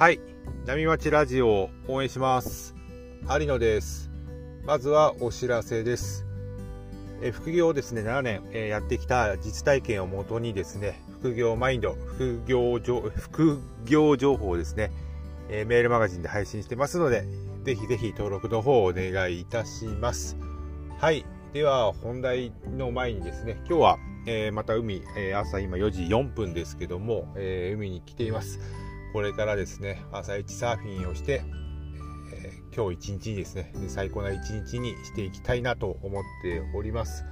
はい。波町ラジオを応援します。有野です。まずはお知らせです。え副業をですね7年、えやってきた実体験をもとにですね副業マインド副業副業情報をですね、えメールマガジンで配信してますのでぜひぜひ登録の方をお願いいたします。はい。では本題の前にですね今日は、えー、また海、えー、朝今4時4分ですけども、えー、海に来ています。これからですね朝一サーフィンをして、え今日一日にですね最高な一日にしていきたいなと思っております。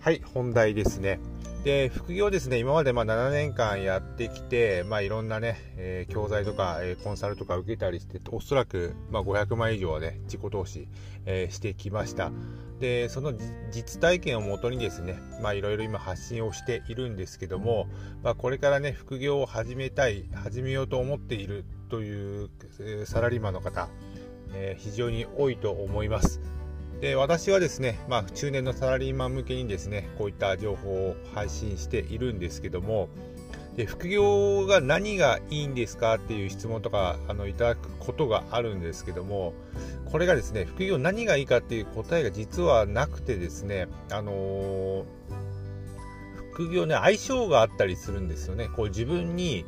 はい本題ですね。で副業ですね。今までま7年間やってきて、まあ、いろんなね、えー、教材とか、えー、コンサルとか受けたりしておそらく、ま、500万以上はね自己投資、えー、してきました。でその実体験をもとにですねまあいろいろ今発信をしているんですけども、まあ、これからね副業を始めたい始めようと思っているという、サラリーマンの方、え非常に多いと思います。で私はですね、まあ、中年のサラリーマン向けにですねこういった情報を配信しているんですけどもで副業が何がいいんですかっていう質問とかあのいただくことがあるんですけどもこれがですね副業何がいいかっていう答えが実はなくてですねあのー、副業ね相性があったりするんですよね。こう自分に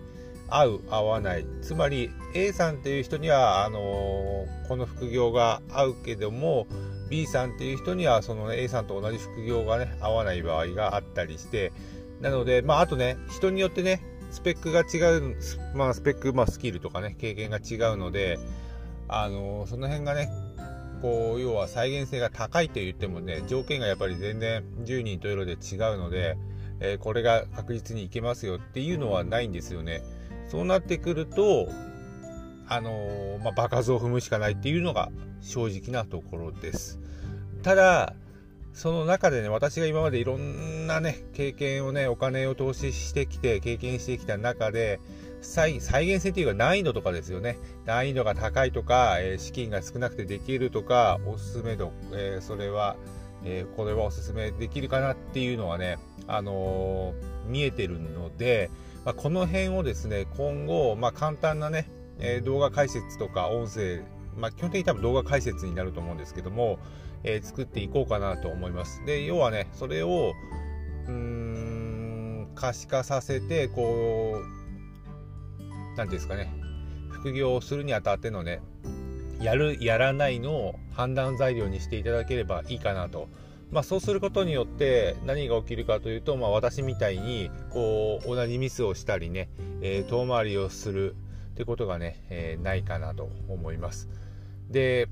合う合わない。つまり A さんっていう人にはあのー、この副業が合うけども B さんっていう人にはその、A さんと同じ副業がね合わない場合があったりしてなのでまああとね人によってねスペックが違う、まあ、スペック、まあ、スキルとかね経験が違うのであのその辺がねこう要は再現性が高いと言ってもね条件がやっぱり全然10人と色で違うので、えー、これが確実にいけますよっていうのはないんですよね。そうなってくるとあの、まあ、場数を踏むしかないっていうのが正直なところです。ただその中でね私が今までいろんなね経験をねお金を投資してきて経験してきた中で再現性というか難易度とかですよね。難易度が高いとか、えー、資金が少なくてできるとかおすすめ度、えー、それは、えー、これはおすすめできるかなっていうのはね、あの見えてるので、まあ、この辺をですね今後、まあ、簡単なね、え動画解説とか音声まあ、基本的に多分動画解説になると思うんですけども、えー、作っていこうかなと思います。で、要はね、それを、うん、可視化させて、こう、なんですかね、副業をするにあたってのね、やる、やらないの判断材料にしていただければいいかなと。まあ、そうすることによって何が起きるかというと、まあ、私みたいにこう同じミスをしたりね、えー、遠回りをするってことがね、えー、ないかなと思います。で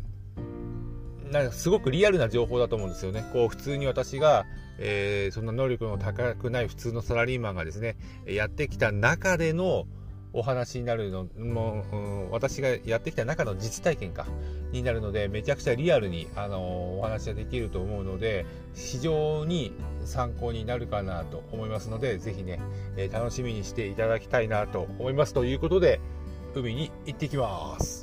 なんかすごくリアルな情報だと思うんですよね。こう普通に私が、えー、そんな能力の高くない普通のサラリーマンがですねやってきた中でのお話になるのもう、うん、私がやってきた中の実体験かになるのでめちゃくちゃリアルに、あのー、お話ができると思うので非常に参考になるかなと思いますのでぜひね、えー、楽しみにしていただきたいなと思いますということで海に行ってきます。